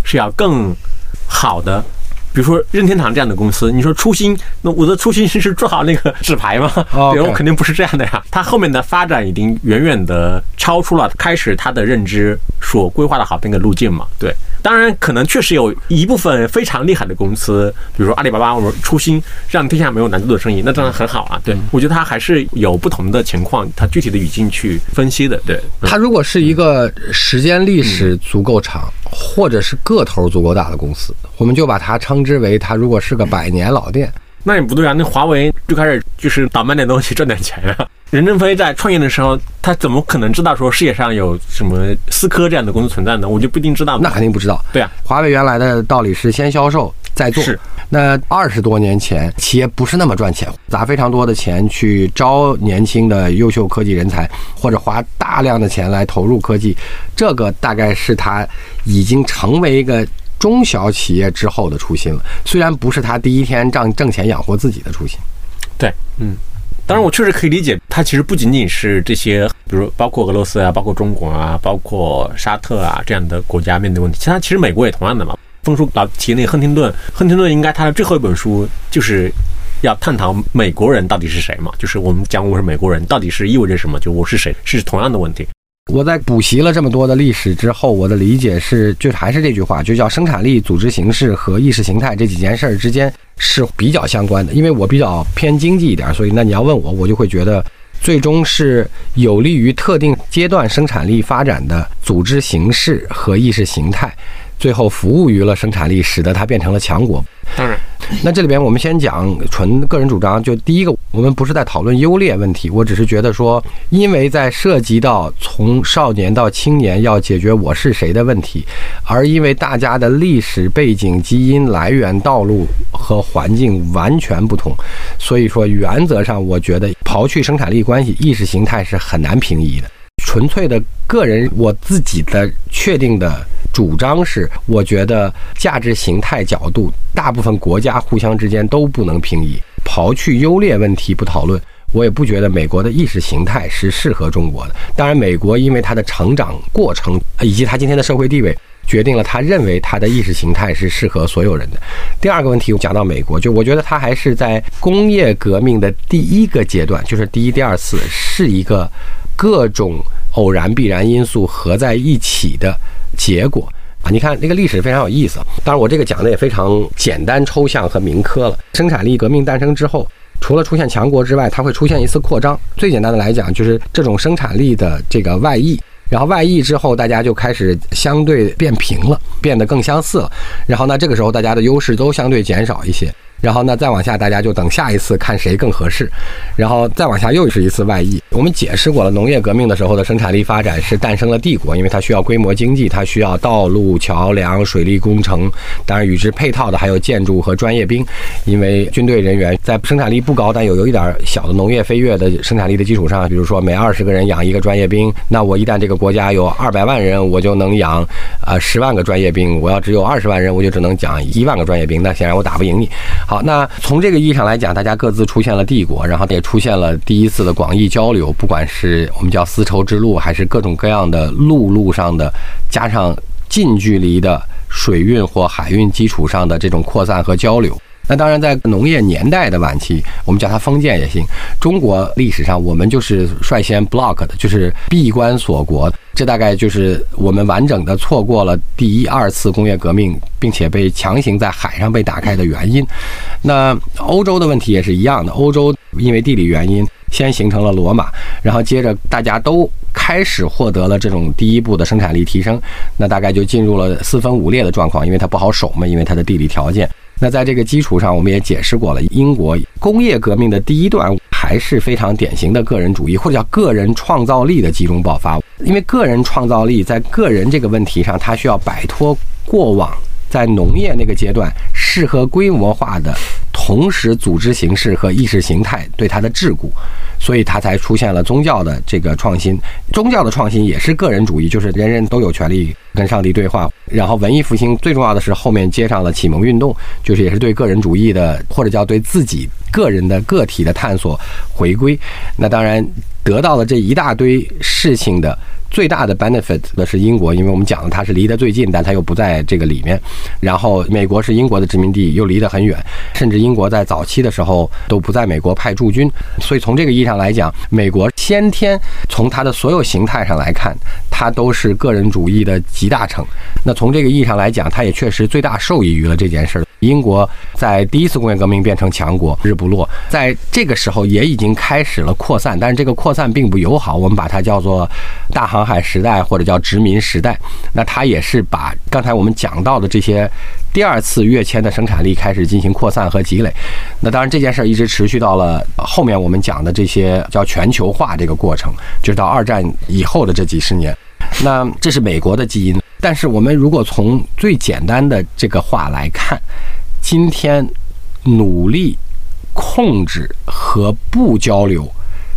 Speaker 1: 是要更好的比如说任天堂这样的公司，你说初心，那我的初心是做好那个纸牌吗？
Speaker 2: 哦
Speaker 1: 对，我肯定不是这样的呀。它后面的发展已经远远的超出了开始它的认知所规划的好那个路径嘛。对，当然可能确实有一部分非常厉害的公司，比如说阿里巴巴，我们初心让天下没有难做的生意，那当然很好啊。对，我觉得它还是有不同的情况，它具体的语境去分析的。对，嗯
Speaker 2: 它如果是一个时间历史足够长，或者是个头足够大的公司，我们就把它称之为它如果是个百年老店。
Speaker 1: 那也不对啊，那华为就开始就是倒卖点东西赚点钱啊。任正非在创业的时候，他怎么可能知道说世界上有什么思科这样的公司存在呢？我就不一定知道。
Speaker 2: 那肯定不知道。
Speaker 1: 对啊，
Speaker 2: 华为原来的道理是先销售再做。
Speaker 1: 是。
Speaker 2: 那二十多年前，企业不是那么赚钱，砸非常多的钱去招年轻的优秀科技人才，或者花大量的钱来投入科技，这个大概是他已经成为一个中小企业之后的初心了。虽然不是他第一天挣挣钱养活自己的初心。
Speaker 1: 对，嗯。当然，我确实可以理解，它其实不仅仅是这些，比如包括俄罗斯啊，包括中国啊，包括沙特啊这样的国家面对问题。其他其实美国也同样的嘛。峰叔老提那个亨廷顿，亨廷顿应该他的最后一本书就是要探讨美国人到底是谁嘛，就是我们讲我是美国人到底是意味着什么，就我是谁是同样的问题。
Speaker 2: 我在补习了这么多的历史之后，我的理解是，就还是这句话，就叫生产力、组织形式和意识形态这几件事儿之间是比较相关的。因为我比较偏经济一点，所以那你要问我，我就会觉得，最终是有利于特定阶段生产力发展的组织形式和意识形态，最后服务于了生产力，使得它变成了强国。
Speaker 1: 当然，
Speaker 2: 那这里边我们先讲纯个人主张，就第一个，我们不是在讨论优劣问题，我只是觉得说，因为在涉及到从少年到青年要解决我是谁的问题，而因为大家的历史背景、基因来源、道路和环境完全不同，所以说原则上，我觉得刨去生产力关系，意识形态是很难平移的。纯粹的个人我自己的确定的主张是，我觉得价值形态角度，大部分国家互相之间都不能平移。刨去优劣问题不讨论，我也不觉得美国的意识形态是适合中国的。当然，美国因为它的成长过程以及它今天的社会地位。决定了他认为他的意识形态是适合所有人的。第二个问题，我讲到美国，就我觉得他还是在工业革命的第一个阶段，就是第一、第二次，是一个各种偶然必然因素合在一起的结果啊。你看那个历史非常有意思，当然我这个讲的也非常简单、抽象和民科了。生产力革命诞生之后。除了出现强国之外，它会出现一次扩张。最简单的来讲，就是这种生产力的这个外溢。然后外溢之后，大家就开始相对变平了，变得更相似了。然后呢，这个时候大家的优势都相对减少一些。然后呢，再往下，大家就等下一次看谁更合适。然后再往下又是一次外溢。我们解释过了，农业革命的时候的生产力发展是诞生了帝国，因为它需要规模经济，它需要道路、桥梁、水利工程，当然与之配套的还有建筑和专业兵。因为军队人员在生产力不高，但有有一点小的农业飞跃的生产力的基础上，比如说每二十个人养一个专业兵，那我一旦这个国家有二百万人，我就能养呃十万个专业兵；我要只有二十万人，我就只能讲一万个专业兵。那显然我打不赢你。好，那从这个意义上来讲，大家各自出现了帝国，然后也出现了第一次的广义交流，不管是我们叫丝绸之路，还是各种各样的陆路上的，加上近距离的水运或海运基础上的这种扩散和交流。那当然，在农业年代的晚期，我们叫它封建也行。中国历史上，我们就是率先 block 的，就是闭关锁国。这大概就是我们完整的错过了第一、二次工业革命，并且被强行在海上被打开的原因。那欧洲的问题也是一样的，欧洲因为地理原因，先形成了罗马，然后接着大家都开始获得了这种第一步的生产力提升，那大概就进入了四分五裂的状况，因为它不好守嘛，因为它的地理条件。那在这个基础上，我们也解释过了，英国工业革命的第一段还是非常典型的个人主义，或者叫个人创造力的集中爆发。因为个人创造力在个人这个问题上，它需要摆脱过往在农业那个阶段适合规模化的同时组织形式和意识形态对它的桎梏，所以它才出现了宗教的这个创新。宗教的创新也是个人主义，就是人人都有权利跟上帝对话。然后文艺复兴最重要的是后面接上了启蒙运动，就是也是对个人主义的或者叫对自己个人的个体的探索回归。那当然。得到了这一大堆事情的。最大的 benefit 的是英国，因为我们讲的它是离得最近，但它又不在这个里面。然后美国是英国的殖民地，又离得很远，甚至英国在早期的时候都不在美国派驻军。所以从这个意义上来讲，美国先天从它的所有形态上来看，它都是个人主义的集大成。那从这个意义上来讲，它也确实最大受益于了这件事儿。英国在第一次工业革命变成强国，日不落，在这个时候也已经开始了扩散，但是这个扩散并不友好，我们把它叫做大航海时代或者叫殖民时代。那它也是把刚才我们讲到的这些第二次跃迁的生产力开始进行扩散和积累。那当然这件事儿一直持续到了后面我们讲的这些叫全球化这个过程，就是到二战以后的这几十年。那这是美国的基因。但是我们如果从最简单的这个话来看，今天努力控制和不交流，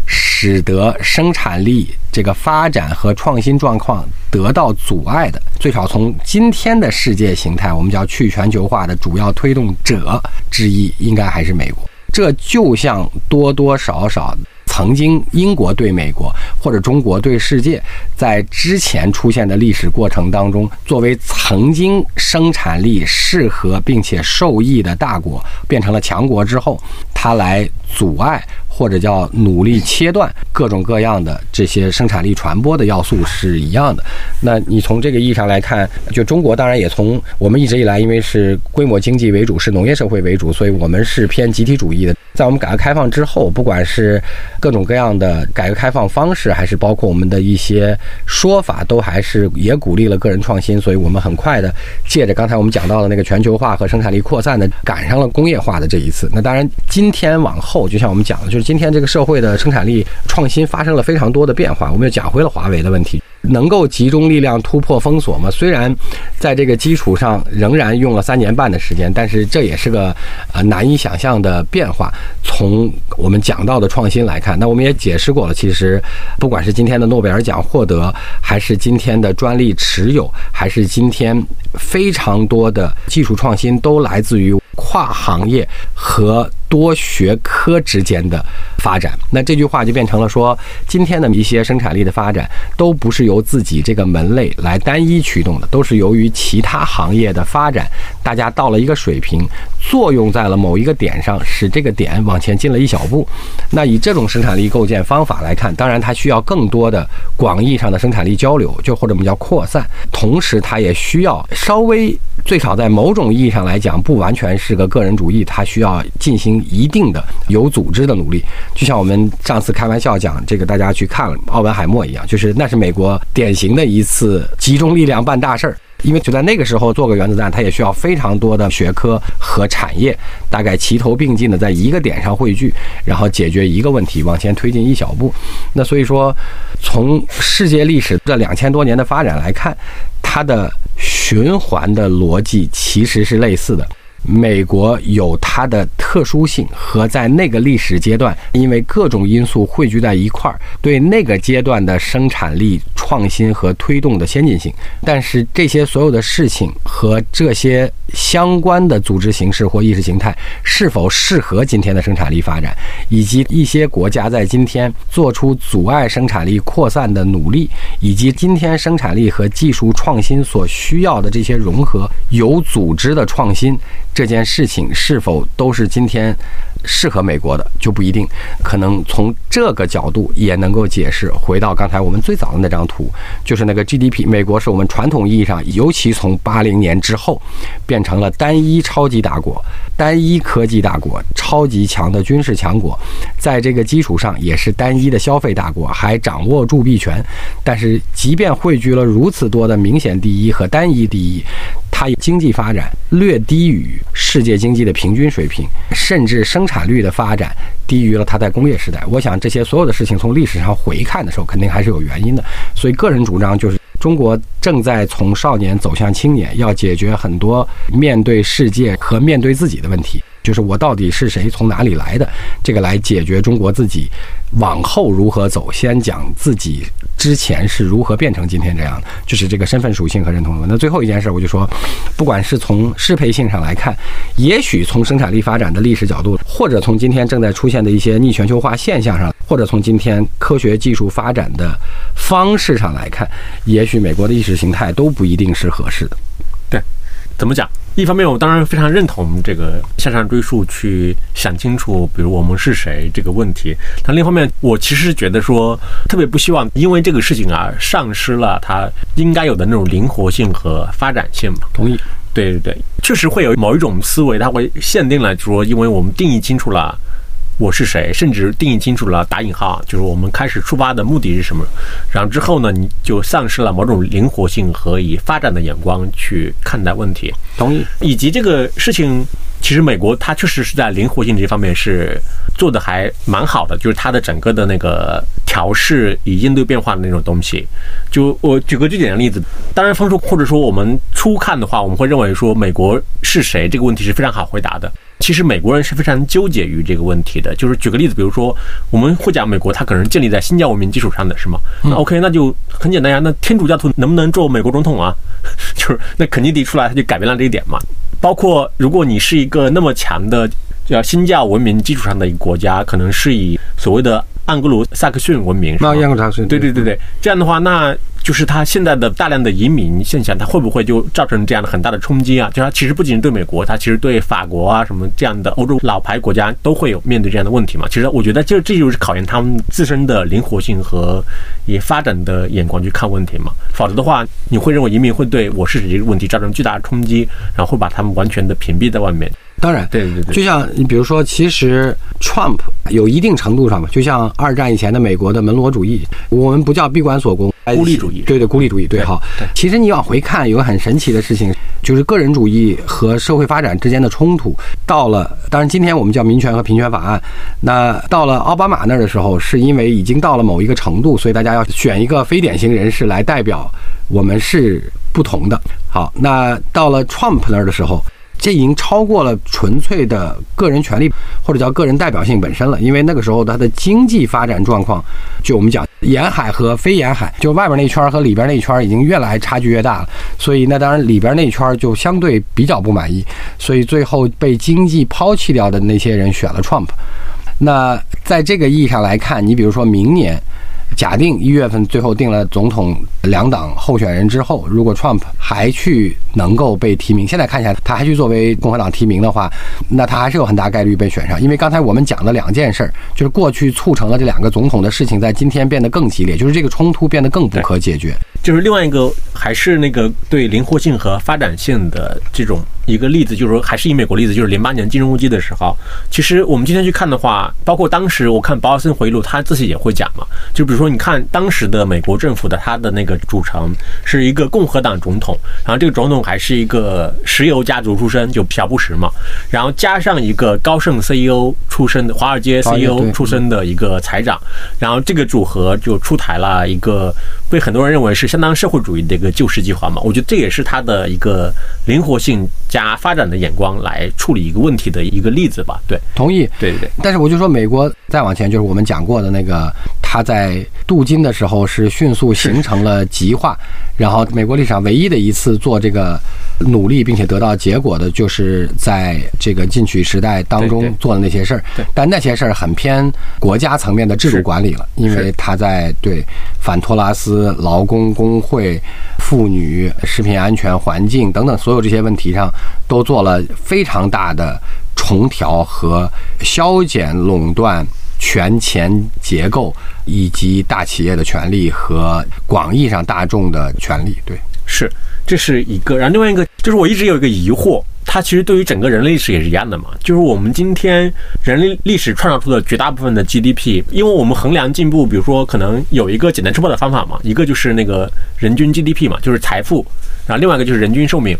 Speaker 2: 使得生产力这个发展和创新状况得到阻碍的，最少从今天的世界形态，我们叫去全球化的主要推动者之一，应该还是美国。这就像多多少少。曾经英国对美国或者中国对世界，在之前出现的历史过程当中，作为曾经生产力适合并且受益的大国，变成了强国之后，它来阻碍。或者叫努力切断各种各样的这些生产力传播的要素是一样的。那你从这个意义上来看，就中国当然也从我们一直以来因为是规模经济为主，是农业社会为主，所以我们是偏集体主义的。在我们改革开放之后，不管是各种各样的改革开放方式，还是包括我们的一些说法，都还是也鼓励了个人创新。所以我们很快的借着刚才我们讲到的那个全球化和生产力扩散的，赶上了工业化的这一次。那当然，今天往后，就像我们讲的，就是。今天这个社会的生产力创新发生了非常多的变化，我们又讲回了华为的问题，能够集中力量突破封锁吗？虽然在这个基础上仍然用了三年半的时间，但是这也是个呃难以想象的变化。从我们讲到的创新来看，那我们也解释过了，其实不管是今天的诺贝尔奖获得，还是今天的专利持有，还是今天非常多的技术创新，都来自于跨行业和。多学科之间的发展，那这句话就变成了说，今天的一些生产力的发展都不是由自己这个门类来单一驱动的，都是由于其他行业的发展，大家到了一个水平，作用在了某一个点上，使这个点往前进了一小步。那以这种生产力构建方法来看，当然它需要更多的广义上的生产力交流，就或者我们叫扩散，同时它也需要稍微。最少在某种意义上来讲，不完全是个个人主义，它需要进行一定的有组织的努力。就像我们上次开玩笑讲这个，大家去看奥本海默一样，就是那是美国典型的一次集中力量办大事儿。因为就在那个时候做个原子弹，它也需要非常多的学科和产业，大概齐头并进的在一个点上汇聚，然后解决一个问题，往前推进一小步。那所以说，从世界历史这两千多年的发展来看，它的。循环的逻辑其实是类似的。美国有它的特殊性和在那个历史阶段，因为各种因素汇聚在一块儿，对那个阶段的生产力创新和推动的先进性。但是这些所有的事情和这些相关的组织形式或意识形态是否适合今天的生产力发展，以及一些国家在今天做出阻碍生产力扩散的努力，以及今天生产力和技术创新所需要的这些融合有组织的创新。这件事情是否都是今天适合美国的就不一定，可能从这个角度也能够解释。回到刚才我们最早的那张图，就是那个 GDP，美国是我们传统意义上，尤其从八零年之后，变成了单一超级大国、单一科技大国、超级强的军事强国，在这个基础上也是单一的消费大国，还掌握铸币权。但是，即便汇聚了如此多的明显第一和单一第一。它经济发展略低于世界经济的平均水平，甚至生产率的发展低于了它在工业时代。我想这些所有的事情从历史上回看的时候，肯定还是有原因的。所以个人主张就是，中国正在从少年走向青年，要解决很多面对世界和面对自己的问题。就是我到底是谁，从哪里来的？这个来解决中国自己往后如何走。先讲自己之前是如何变成今天这样的，就是这个身份属性和认同的。那最后一件事，我就说，不管是从适配性上来看，也许从生产力发展的历史角度，或者从今天正在出现的一些逆全球化现象上，或者从今天科学技术发展的方式上来看，也许美国的意识形态都不一定是合适的。
Speaker 1: 对，怎么讲？一方面，我当然非常认同这个向上追溯，去想清楚，比如我们是谁这个问题。但另一方面，我其实觉得说，特别不希望因为这个事情啊，丧失了它应该有的那种灵活性和发展性嘛。
Speaker 2: 同意。
Speaker 1: 对对对，确实会有某一种思维，它会限定了说，因为我们定义清楚了。我是谁？甚至定义清楚了，打引号，就是我们开始出发的目的是什么？然后之后呢，你就丧失了某种灵活性和以发展的眼光去看待问题。
Speaker 2: 同意。
Speaker 1: 以及这个事情，其实美国它确实是在灵活性这方面是做的还蛮好的，就是它的整个的那个调试以应对变化的那种东西。就我举个最简单的例子，当然，分数或者说我们初看的话，我们会认为说美国是谁这个问题是非常好回答的。其实美国人是非常纠结于这个问题的，就是举个例子，比如说我们会讲美国，它可能建立在新教文明基础上的是吗？那 OK，那就很简单呀。那天主教徒能不能做美国总统啊？就是那肯尼迪出来，他就改变了这一点嘛。包括如果你是一个那么强的叫新教文明基础上的一个国家，可能是以所谓的盎格鲁撒克逊文明，
Speaker 2: 那盎格鲁撒克逊，
Speaker 1: 对对对对，这样的话那。就是它现在的大量的移民现象，它会不会就造成这样的很大的冲击啊？就它其实不仅是对美国，它其实对法国啊什么这样的欧洲老牌国家都会有面对这样的问题嘛？其实我觉得，就这就是考验他们自身的灵活性和以发展的眼光去看问题嘛。否则的话，你会认为移民会对我是这个问题造成巨大的冲击，然后会把他们完全的屏蔽在外面。
Speaker 2: 当然，
Speaker 1: 对对对，
Speaker 2: 就像你比如说，其实 Trump 有一定程度上吧，就像二战以前的美国的门罗主义，我们不叫闭关锁国。
Speaker 1: 孤立主义，
Speaker 2: 对对，孤立主义，对，好。其实你往回看，有个很神奇的事情，就是个人主义和社会发展之间的冲突。到了，当然今天我们叫民权和平权法案。那到了奥巴马那儿的时候，是因为已经到了某一个程度，所以大家要选一个非典型人士来代表我们是不同的。好，那到了 Trump 那儿的时候。这已经超过了纯粹的个人权利或者叫个人代表性本身了，因为那个时候它的经济发展状况，就我们讲沿海和非沿海，就外边那圈和里边那圈已经越来差距越大了，所以那当然里边那圈就相对比较不满意，所以最后被经济抛弃掉的那些人选了 Trump。那在这个意义上来看，你比如说明年。假定一月份最后定了总统两党候选人之后，如果 Trump 还去能够被提名，现在看起来他还去作为共和党提名的话，那他还是有很大概率被选上。因为刚才我们讲的两件事儿，就是过去促成了这两个总统的事情，在今天变得更激烈，就是这个冲突变得更不可解决。
Speaker 1: 就是另外一个，还是那个对灵活性和发展性的这种。一个例子就是说，还是以美国例子，就是零八年金融危机的时候，其实我们今天去看的话，包括当时我看保尔森回忆录，他自己也会讲嘛。就比如说，你看当时的美国政府的他的那个组成是一个共和党总统，然后这个总统还是一个石油家族出身，就小布什嘛，然后加上一个高盛 CEO 出身的华尔街 CEO 出身的一个财长，然后这个组合就出台了一个被很多人认为是相当社会主义的一个救市计划嘛。我觉得这也是他的一个灵活性加。发展的眼光来处理一个问题的一个例子吧，对，
Speaker 2: 同意，
Speaker 1: 对对对。
Speaker 2: 但是我就说，美国再往前，就是我们讲过的那个，他在镀金的时候是迅速形成了极化，然后美国历史上唯一的一次做这个努力并且得到结果的，就是在这个进取时代当中做的那些事儿。
Speaker 1: 对，
Speaker 2: 但那些事儿很偏国家层面的制度管理了，因为他在对反托拉斯、劳工工会、妇女、食品安全、环境等等所有这些问题上。都做了非常大的重调和削减垄断权钱结构，以及大企业的权利和广义上大众的权利。对，
Speaker 1: 是，这是。一个。然后另外一个就是，我一直有一个疑惑，它其实对于整个人类历史也是一样的嘛。就是我们今天人类历史创造出的绝大部分的 GDP，因为我们衡量进步，比如说可能有一个简单粗暴的方法嘛，一个就是那个人均 GDP 嘛，就是财富，然后另外一个就是人均寿命。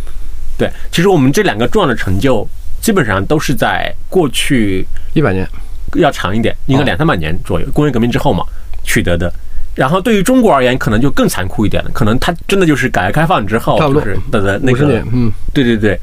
Speaker 1: 对，其实我们这两个重要的成就，基本上都是在过去
Speaker 2: 一百年，
Speaker 1: 要长一点，应该两三百年左右，工业革命之后嘛取得的。然后对于中国而言，可能就更残酷一点了，可能它真的就是改革开放之后就是的那个，
Speaker 2: 嗯，
Speaker 1: 对对对。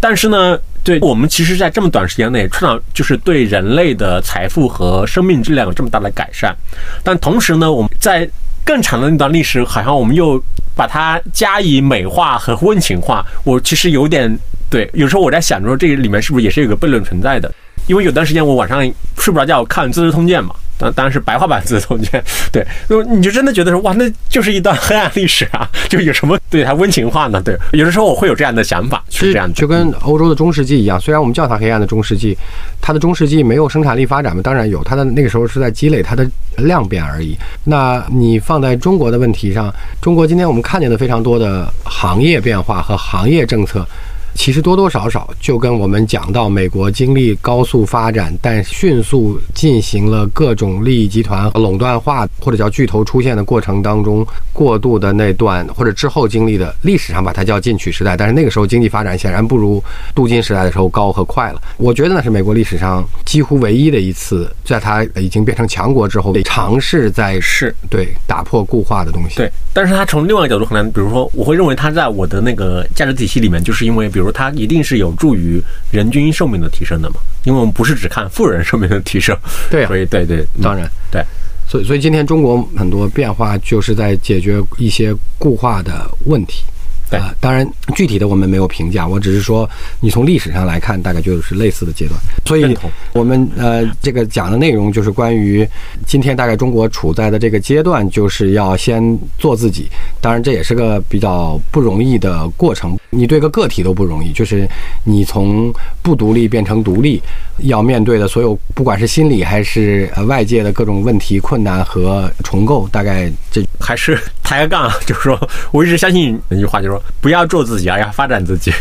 Speaker 1: 但是呢，对我们其实，在这么短时间内创造，就是对人类的财富和生命质量有这么大的改善。但同时呢，我们在更长的那段历史，好像我们又把它加以美化和温情化。我其实有点对，有时候我在想着这里面是不是也是有个悖论存在的？因为有段时间我晚上睡不着觉，看《资治通鉴》嘛。当当然是白话版《资治通鉴》，对，你就真的觉得说哇，那就是一段黑暗历史啊，就有什么对它温情化呢？对，有的时候我会有这样的想法，是这样的，
Speaker 2: 就跟欧洲的中世纪一样，虽然我们叫它黑暗的中世纪，它的中世纪没有生产力发展嘛，当然有，它的那个时候是在积累它的量变而已。那你放在中国的问题上，中国今天我们看见的非常多的行业变化和行业政策。其实多多少少就跟我们讲到美国经历高速发展，但迅速进行了各种利益集团垄断化或者叫巨头出现的过程当中过渡的那段，或者之后经历的历史上把它叫进取时代，但是那个时候经济发展显然不如镀金时代的时候高和快了。我觉得那是美国历史上几乎唯一的一次，在它已经变成强国之后，尝试在
Speaker 1: 是
Speaker 2: 对打破固化的东西。
Speaker 1: 对，但是它从另外一个角度可能，比如说，我会认为它在我的那个价值体系里面，就是因为比如。它一定是有助于人均寿命的提升的嘛？因为我们不是只看富人寿命的提升，
Speaker 2: 对，
Speaker 1: 所以对对，
Speaker 2: 当然
Speaker 1: 对，
Speaker 2: 所以所以今天中国很多变化就是在解决一些固化的问题。啊，当然，具体的我们没有评价，我只是说，你从历史上来看，大概就是类似的阶段。所以，我们呃，这个讲的内容就是关于今天大概中国处在的这个阶段，就是要先做自己。当然，这也是个比较不容易的过程，你对个个体都不容易，就是你从不独立变成独立，要面对的所有，不管是心理还是呃外界的各种问题、困难和重构，大概这
Speaker 1: 还是抬个杠，就是说我一直相信那句话，就是说。不要做自己，而要发展自己。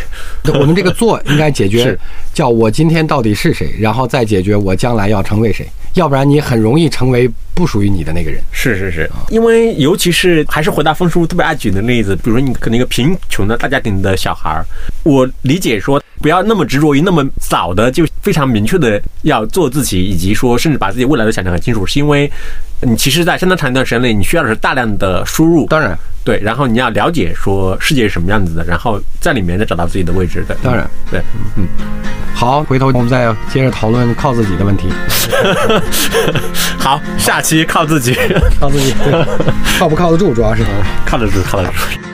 Speaker 2: 我们这个做应该解决，叫我今天到底是谁，然后再解决我将来要成为谁。要不然你很容易成为不属于你的那个人。
Speaker 1: 是是是，因为尤其是还是回答风叔特别爱举的例子，比如说你可能一个贫穷的大家庭的小孩儿，我理解说不要那么执着于那么早的就非常明确的要做自己，以及说甚至把自己未来都想得很清楚，是因为你其实，在相当长一段时间内，你需要的是大量的输入。
Speaker 2: 当然。
Speaker 1: 对，然后你要了解说世界是什么样子的，然后在里面再找到自己的位置的。
Speaker 2: 当然，
Speaker 1: 对，嗯，
Speaker 2: 好，回头我们再接着讨论靠自己的问题。
Speaker 1: 好，下期靠自己，
Speaker 2: 靠自己，靠不靠得住，主要是
Speaker 1: 靠得住，靠得住。